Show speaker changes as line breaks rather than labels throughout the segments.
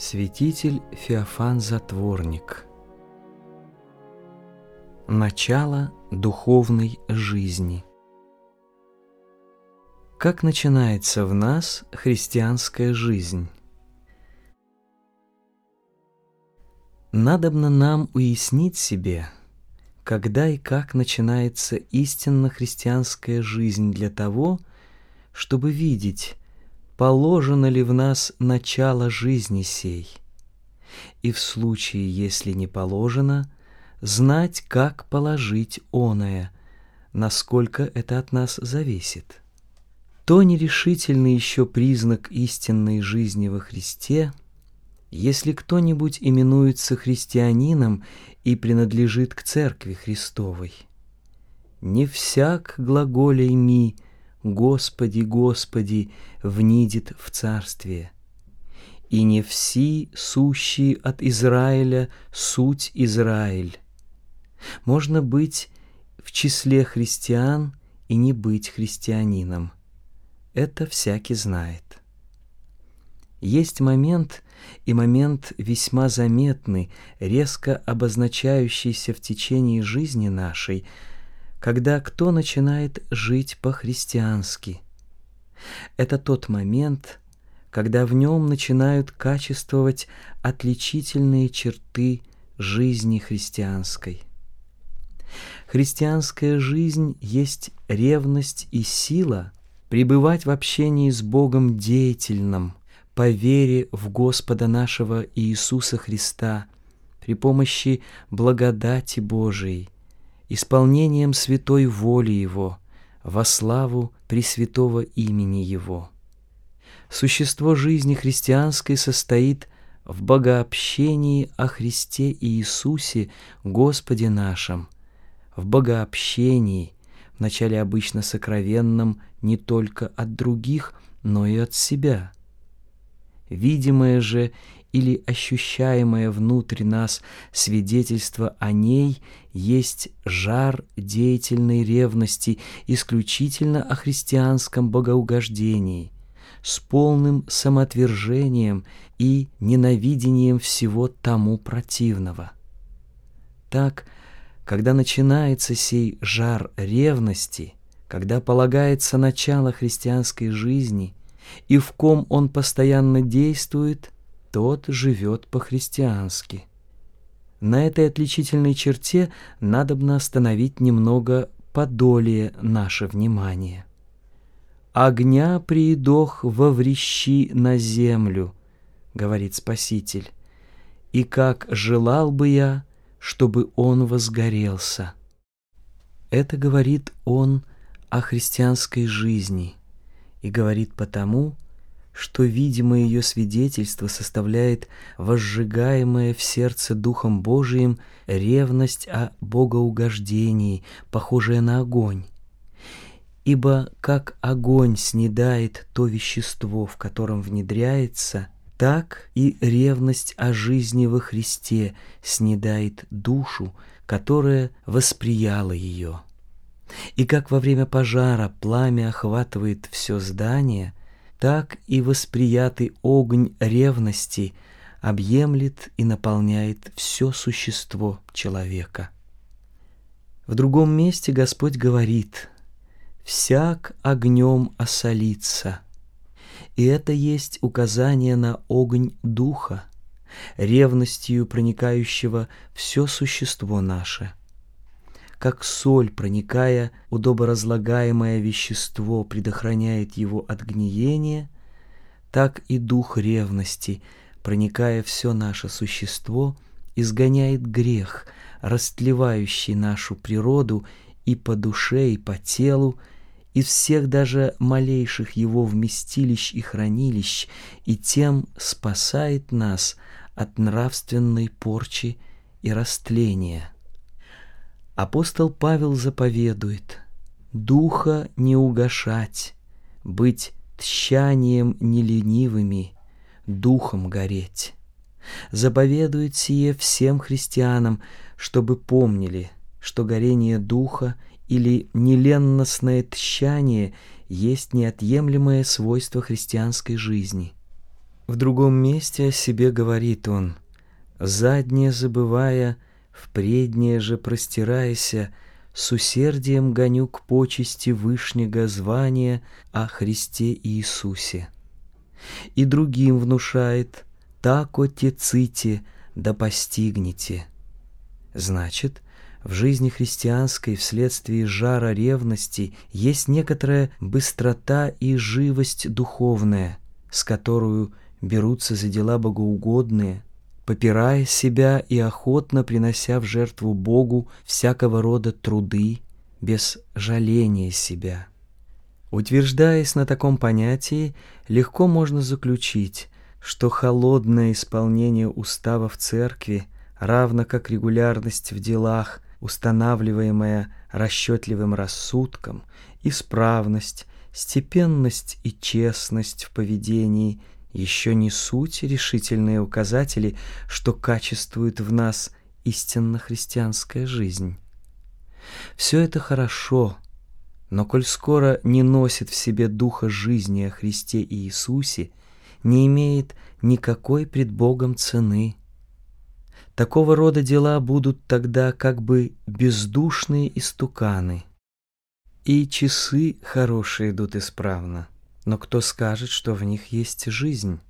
Святитель Феофан Затворник Начало духовной жизни Как начинается в нас христианская жизнь? Надобно нам уяснить себе, когда и как начинается истинно христианская жизнь для того, чтобы видеть, положено ли в нас начало жизни сей, и в случае, если не положено, знать, как положить оное, насколько это от нас зависит. То нерешительный еще признак истинной жизни во Христе, если кто-нибудь именуется христианином и принадлежит к Церкви Христовой. Не всяк глаголей ми – Господи, Господи, внидит в царствие. И не все сущие от Израиля суть Израиль. Можно быть в числе христиан и не быть христианином. Это всякий знает. Есть момент, и момент весьма заметный, резко обозначающийся в течение жизни нашей – когда кто начинает жить по-христиански. Это тот момент, когда в нем начинают качествовать отличительные черты жизни христианской. Христианская жизнь есть ревность и сила пребывать в общении с Богом деятельным, по вере в Господа нашего Иисуса Христа, при помощи благодати Божией – исполнением святой воли Его, во славу Пресвятого имени Его. Существо жизни христианской состоит в богообщении о Христе Иисусе, Господе нашем, в богообщении, вначале обычно сокровенном не только от других, но и от себя. Видимое же или ощущаемое внутри нас свидетельство о ней есть жар деятельной ревности исключительно о христианском богоугождении, с полным самоотвержением и ненавидением всего тому противного. Так, когда начинается сей жар ревности, когда полагается начало христианской жизни, и в ком он постоянно действует – тот живет по-христиански. На этой отличительной черте надобно остановить немного подолие наше внимание. «Огня приидох во врещи на землю», — говорит Спаситель, «и как желал бы я, чтобы он возгорелся». Это говорит он о христианской жизни и говорит потому, что видимое ее свидетельство составляет возжигаемое в сердце Духом Божиим ревность о богоугождении, похожая на огонь. Ибо как огонь снедает то вещество, в котором внедряется, так и ревность о жизни во Христе снедает душу, которая восприяла ее. И как во время пожара пламя охватывает все здание, так и восприятый огонь ревности объемлет и наполняет все существо человека. В другом месте Господь говорит «всяк огнем осолится». И это есть указание на огонь Духа, ревностью проникающего все существо наше – как соль, проникая, удоборазлагаемое вещество предохраняет его от гниения, так и дух ревности, проникая все наше существо, изгоняет грех, растлевающий нашу природу и по душе, и по телу, из всех даже малейших его вместилищ и хранилищ, и тем спасает нас от нравственной порчи и растления. Апостол Павел заповедует «Духа не угашать, быть тщанием неленивыми, духом гореть». Заповедует сие всем христианам, чтобы помнили, что горение духа или неленностное тщание есть неотъемлемое свойство христианской жизни. В другом месте о себе говорит он, «Заднее забывая, в преднее же простирайся, с усердием гоню к почести вышнего звания о Христе Иисусе». И другим внушает, «Так отеците, да постигнете». Значит, в жизни христианской вследствие жара ревности есть некоторая быстрота и живость духовная, с которую берутся за дела богоугодные, попирая себя и охотно принося в жертву Богу всякого рода труды, без жаления себя. Утверждаясь на таком понятии, легко можно заключить, что холодное исполнение устава в церкви, равно как регулярность в делах, устанавливаемая расчетливым рассудком, исправность, степенность и честность в поведении еще не суть решительные указатели, что качествует в нас истинно христианская жизнь. Все это хорошо, но коль скоро не носит в себе духа жизни о Христе и Иисусе, не имеет никакой пред Богом цены. Такого рода дела будут тогда как бы бездушные истуканы. И часы хорошие идут исправно. Но кто скажет, что в них есть жизнь?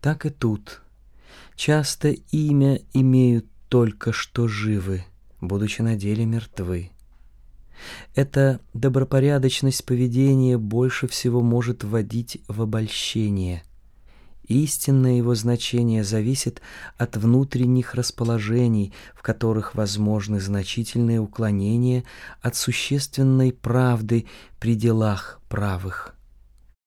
Так и тут. Часто имя имеют только что живы, будучи на деле мертвы. Эта добропорядочность поведения больше всего может вводить в обольщение. Истинное его значение зависит от внутренних расположений, в которых возможны значительные уклонения от существенной правды при делах правых.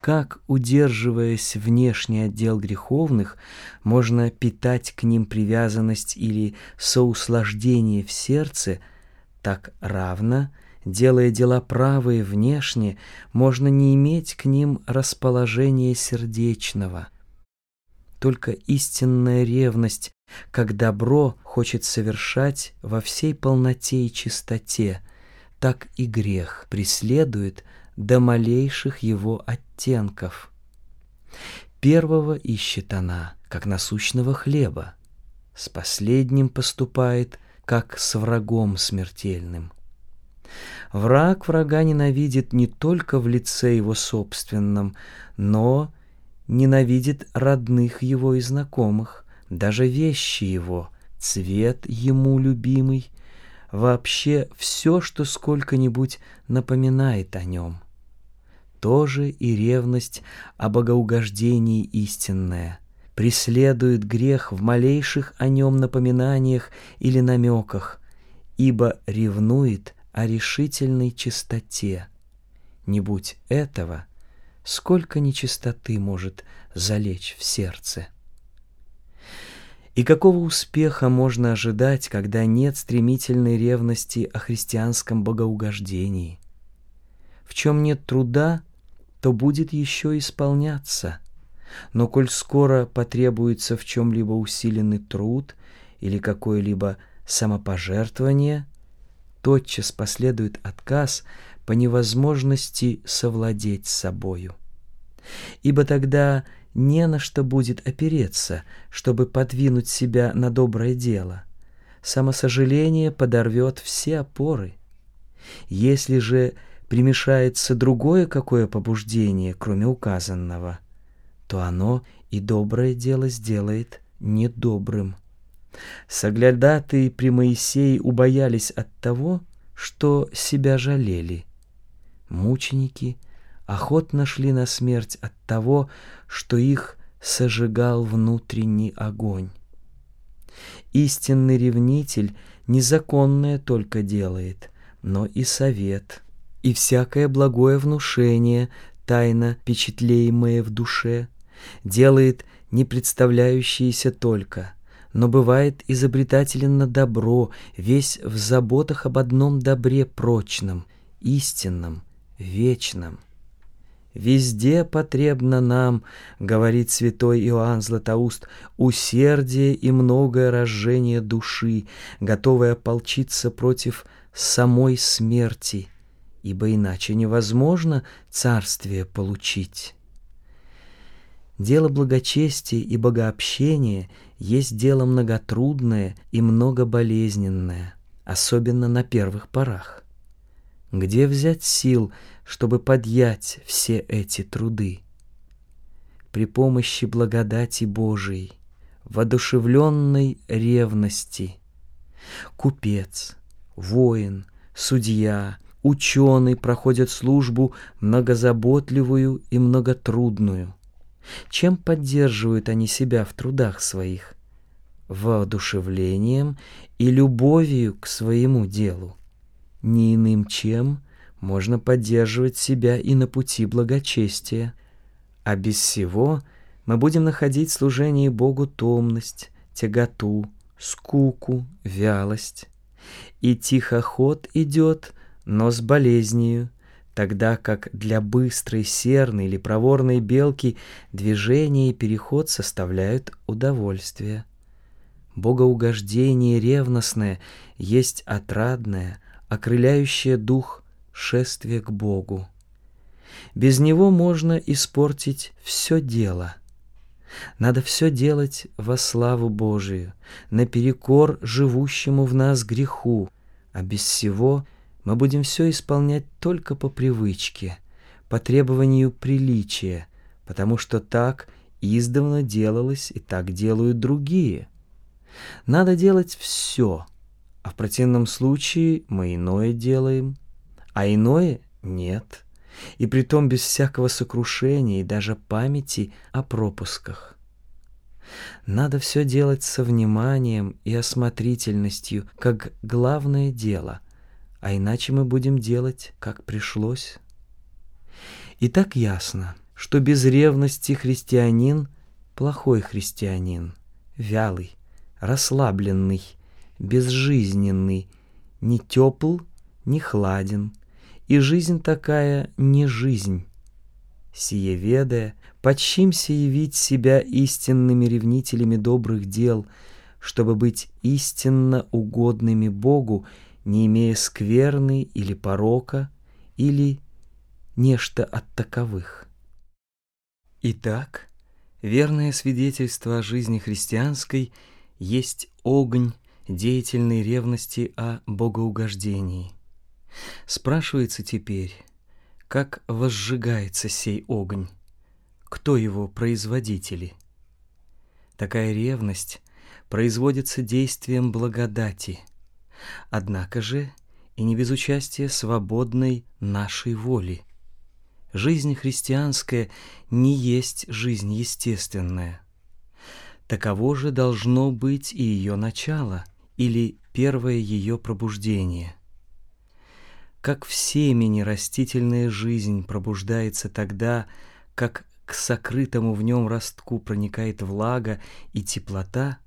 Как, удерживаясь внешний отдел греховных, можно питать к ним привязанность или соуслаждение в сердце, так равно, делая дела правые внешне, можно не иметь к ним расположения сердечного. Только истинная ревность, как добро хочет совершать во всей полноте и чистоте, так и грех преследует до малейших его оттенков. Первого ищет она, как насущного хлеба, с последним поступает, как с врагом смертельным. Враг врага ненавидит не только в лице его собственном, но ненавидит родных его и знакомых, даже вещи его, цвет ему любимый, вообще все, что сколько-нибудь напоминает о нем тоже и ревность о богоугождении истинная, преследует грех в малейших о нем напоминаниях или намеках, ибо ревнует о решительной чистоте. Не будь этого, сколько нечистоты может залечь в сердце. И какого успеха можно ожидать, когда нет стремительной ревности о христианском богоугождении? В чем нет труда, то будет еще исполняться. Но коль скоро потребуется в чем-либо усиленный труд или какое-либо самопожертвование, тотчас последует отказ по невозможности совладеть с собою. Ибо тогда не на что будет опереться, чтобы подвинуть себя на доброе дело. Самосожаление подорвет все опоры. Если же примешается другое какое побуждение, кроме указанного, то оно и доброе дело сделает недобрым. Соглядатые при Моисее убоялись от того, что себя жалели. Мученики охотно шли на смерть от того, что их сожигал внутренний огонь. Истинный ревнитель незаконное только делает, но и совет — и всякое благое внушение, тайно впечатлеемое в душе, делает не представляющееся только, но бывает изобретателен добро, весь в заботах об одном добре прочном, истинном, вечном. «Везде потребно нам, — говорит святой Иоанн Златоуст, — усердие и многое разжение души, готовое ополчиться против самой смерти, ибо иначе невозможно царствие получить. Дело благочестия и богообщения есть дело многотрудное и многоболезненное, особенно на первых порах. Где взять сил, чтобы подъять все эти труды? При помощи благодати Божией, воодушевленной ревности. Купец, воин, судья, ученый проходят службу многозаботливую и многотрудную. Чем поддерживают они себя в трудах своих? Воодушевлением и любовью к своему делу. Не иным чем можно поддерживать себя и на пути благочестия. А без всего мы будем находить в служении Богу томность, тяготу, скуку, вялость. И тихоход идет, но с болезнью, тогда как для быстрой серной или проворной белки движение и переход составляют удовольствие. Богоугождение ревностное есть отрадное, окрыляющее дух шествие к Богу. Без него можно испортить все дело. Надо все делать во славу Божию, наперекор живущему в нас греху, а без всего мы будем все исполнять только по привычке, по требованию приличия, потому что так издавна делалось и так делают другие. Надо делать все, а в противном случае мы иное делаем, а иное нет, и притом без всякого сокрушения и даже памяти о пропусках. Надо все делать со вниманием и осмотрительностью, как главное дело, а иначе мы будем делать, как пришлось. И так ясно, что без ревности христианин – плохой христианин, вялый, расслабленный, безжизненный, не тепл, не хладен, и жизнь такая не жизнь. Сие ведая, подчимся явить себя истинными ревнителями добрых дел, чтобы быть истинно угодными Богу не имея скверны или порока, или нечто от таковых. Итак, верное свидетельство о жизни христианской есть огонь деятельной ревности о богоугождении. Спрашивается теперь, как возжигается сей огонь, кто его производители? Такая ревность производится действием благодати – Однако же и не без участия свободной нашей воли. Жизнь христианская не есть жизнь естественная. Таково же должно быть и ее начало, или первое ее пробуждение. Как в семени растительная жизнь пробуждается тогда, как к сокрытому в нем ростку проникает влага и теплота,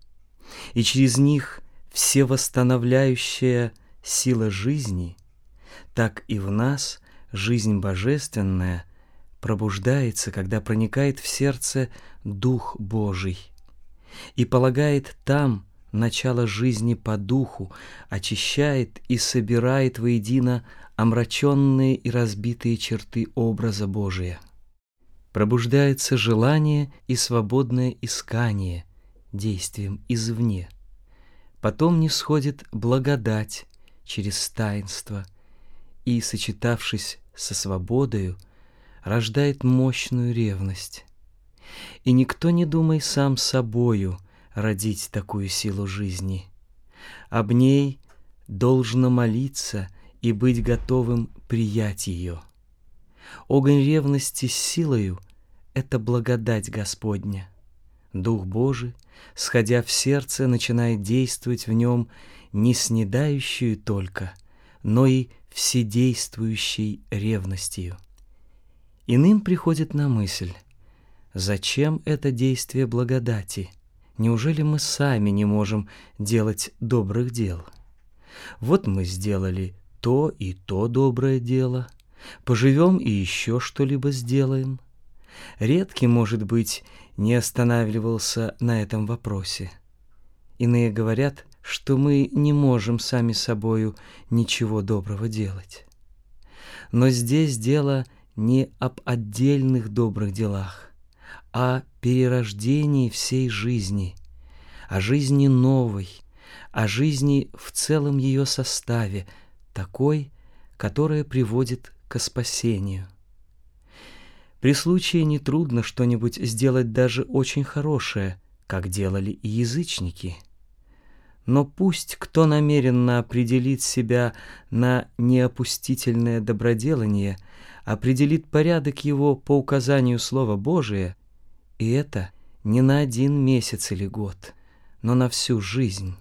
и через них всевосстановляющая сила жизни, так и в нас жизнь божественная пробуждается, когда проникает в сердце Дух Божий и полагает там начало жизни по духу, очищает и собирает воедино омраченные и разбитые черты образа Божия. Пробуждается желание и свободное искание действием извне – Потом не сходит благодать через таинство и, сочетавшись со свободою, рождает мощную ревность. И никто не думай сам собою родить такую силу жизни. Об ней должно молиться и быть готовым приять ее. Огонь ревности с силою — это благодать Господня. Дух Божий, сходя в сердце, начинает действовать в нем не снедающую только, но и вседействующей ревностью. Иным приходит на мысль, зачем это действие благодати? Неужели мы сами не можем делать добрых дел? Вот мы сделали то и то доброе дело, поживем и еще что-либо сделаем. Редкий, может быть, не останавливался на этом вопросе. Иные говорят, что мы не можем сами собою ничего доброго делать. Но здесь дело не об отдельных добрых делах, о перерождении всей жизни, о жизни новой, о жизни в целом ее составе, такой, которая приводит к спасению. При случае нетрудно что-нибудь сделать даже очень хорошее, как делали и язычники. Но пусть кто намеренно определит себя на неопустительное доброделание, определит порядок его по указанию Слова Божия, и это не на один месяц или год, но на всю жизнь,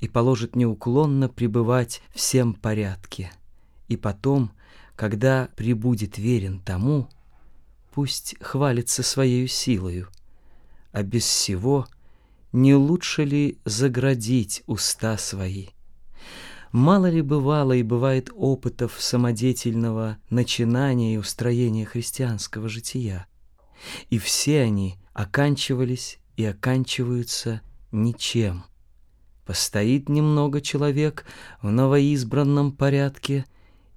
и положит неуклонно пребывать всем порядке, и потом, когда прибудет верен тому, пусть хвалится своей силою, а без всего не лучше ли заградить уста свои? Мало ли бывало и бывает опытов самодеятельного начинания и устроения христианского жития, и все они оканчивались и оканчиваются ничем. Постоит немного человек в новоизбранном порядке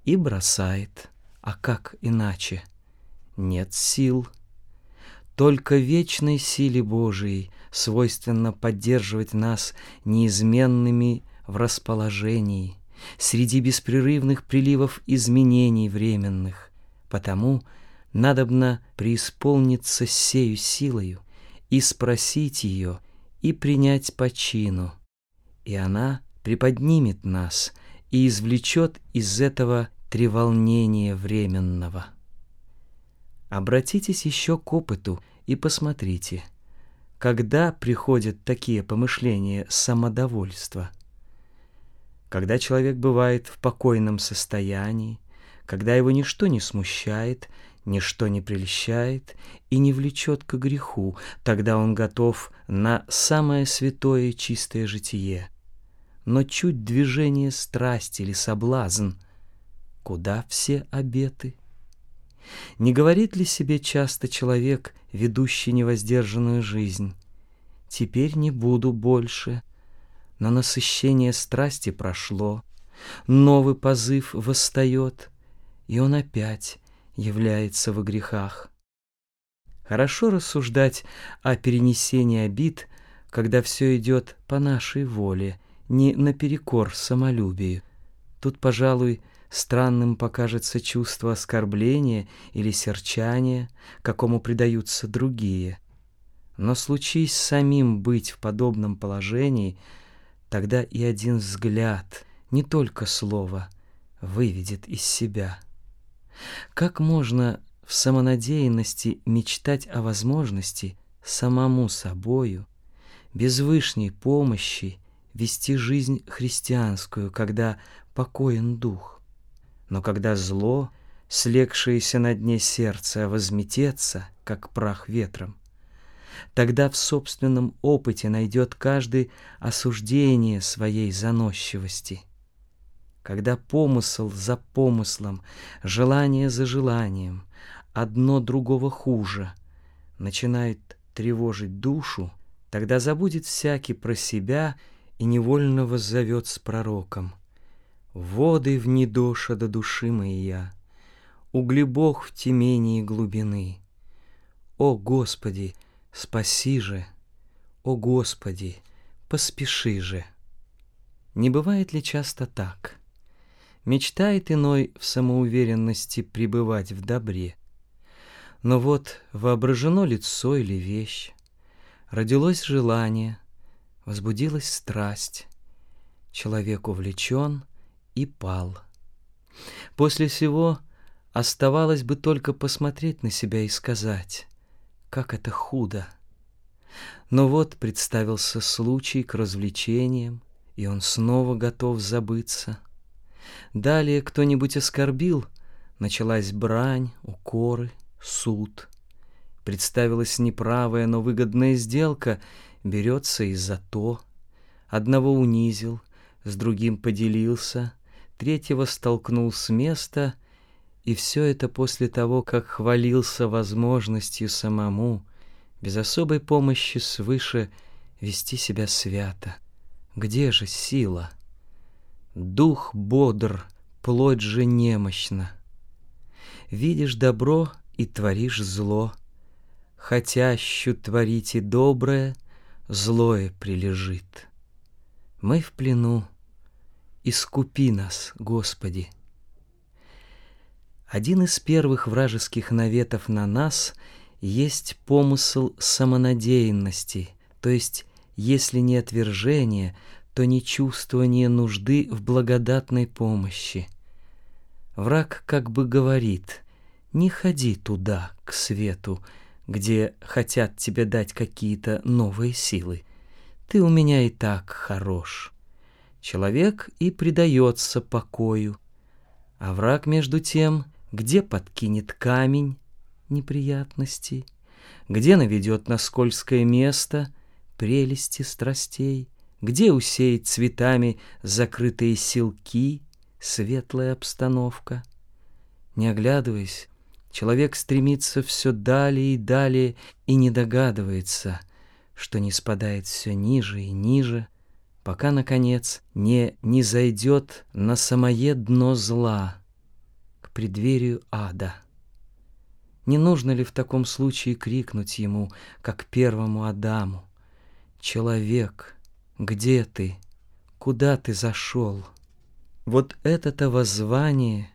и бросает, а как иначе? Нет сил. Только вечной силе Божией свойственно поддерживать нас неизменными в расположении, среди беспрерывных приливов изменений временных. Потому надобно преисполниться сею силою и спросить ее, и принять по чину. И она приподнимет нас и извлечет из этого треволнения временного. Обратитесь еще к опыту и посмотрите, когда приходят такие помышления самодовольства. Когда человек бывает в покойном состоянии, когда его ничто не смущает, ничто не прельщает и не влечет к греху, тогда он готов на самое святое и чистое житие. Но чуть движение страсти или соблазн, куда все обеты? Не говорит ли себе часто человек, ведущий невоздержанную жизнь, «Теперь не буду больше», но насыщение страсти прошло, новый позыв восстает, и он опять является во грехах. Хорошо рассуждать о перенесении обид, когда все идет по нашей воле, не наперекор самолюбию. Тут, пожалуй, Странным покажется чувство оскорбления или серчания, какому предаются другие. Но случись самим быть в подобном положении, тогда и один взгляд, не только слово, выведет из себя. Как можно в самонадеянности мечтать о возможности самому собою, без вышней помощи, вести жизнь христианскую, когда покоен дух? Но когда зло, слегшееся на дне сердца, возметется, как прах ветром, тогда в собственном опыте найдет каждый осуждение своей заносчивости. Когда помысл за помыслом, желание за желанием, одно другого хуже, начинает тревожить душу, тогда забудет всякий про себя и невольно воззовет с пророком — Воды в недоша до души моя, Углебог в темении глубины. О Господи, спаси же! О Господи, поспеши же! Не бывает ли часто так? Мечтает иной в самоуверенности пребывать в добре. Но вот воображено лицо или вещь, Родилось желание, возбудилась страсть. Человек увлечен — и пал. После всего оставалось бы только посмотреть на себя и сказать, как это худо. Но вот представился случай к развлечениям, и он снова готов забыться. Далее кто-нибудь оскорбил, началась брань, укоры, суд. Представилась неправая, но выгодная сделка, берется и за то. Одного унизил, с другим поделился — третьего столкнул с места, и все это после того, как хвалился возможностью самому, без особой помощи свыше, вести себя свято. Где же сила? Дух бодр, плоть же немощна. Видишь добро и творишь зло. хотящу творите доброе, злое прилежит. Мы в плену, искупи нас, Господи. Один из первых вражеских наветов на нас есть помысл самонадеянности, то есть, если не отвержение, то не чувствование нужды в благодатной помощи. Враг как бы говорит, не ходи туда, к свету, где хотят тебе дать какие-то новые силы. Ты у меня и так хорош. Человек и предается покою, а враг между тем где подкинет камень неприятностей, где наведет на скользкое место прелести страстей, где усеет цветами закрытые селки, светлая обстановка. Не оглядываясь, человек стремится все далее и далее и не догадывается, что не спадает все ниже и ниже, пока, наконец, не не зайдет на самое дно зла — преддверию ада. Не нужно ли в таком случае крикнуть ему, как первому Адаму, «Человек, где ты? Куда ты зашел?» Вот это-то воззвание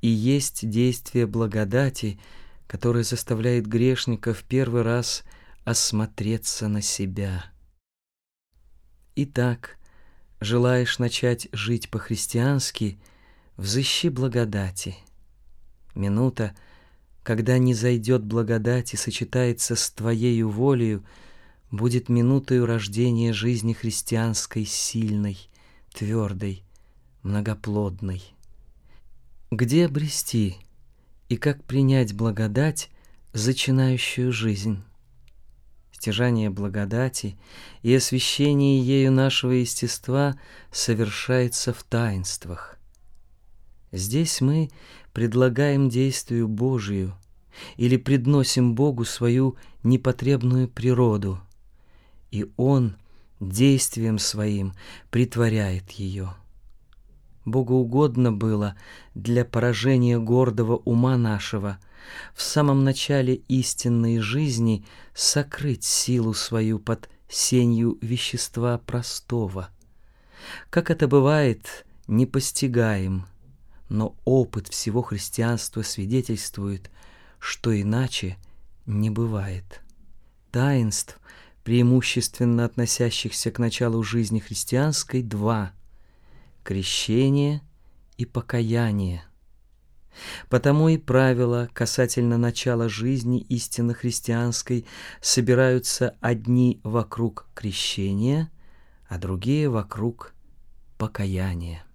и есть действие благодати, которое заставляет грешника в первый раз осмотреться на себя. Итак, желаешь начать жить по-христиански, взыщи благодати — Минута, когда не зайдет благодать и сочетается с Твоею волею, будет минутою рождения жизни христианской сильной, твердой, многоплодной. Где обрести и как принять благодать, зачинающую жизнь? Стяжание благодати и освящение ею нашего естества совершается в таинствах. Здесь мы предлагаем действию Божию или предносим Богу свою непотребную природу, и Он действием своим притворяет ее. Богу угодно было для поражения гордого ума нашего в самом начале истинной жизни сокрыть силу свою под сенью вещества простого. Как это бывает, не постигаем – но опыт всего христианства свидетельствует, что иначе не бывает. Таинств, преимущественно относящихся к началу жизни христианской, два — крещение и покаяние. Потому и правила касательно начала жизни истинно христианской собираются одни вокруг крещения, а другие вокруг покаяния.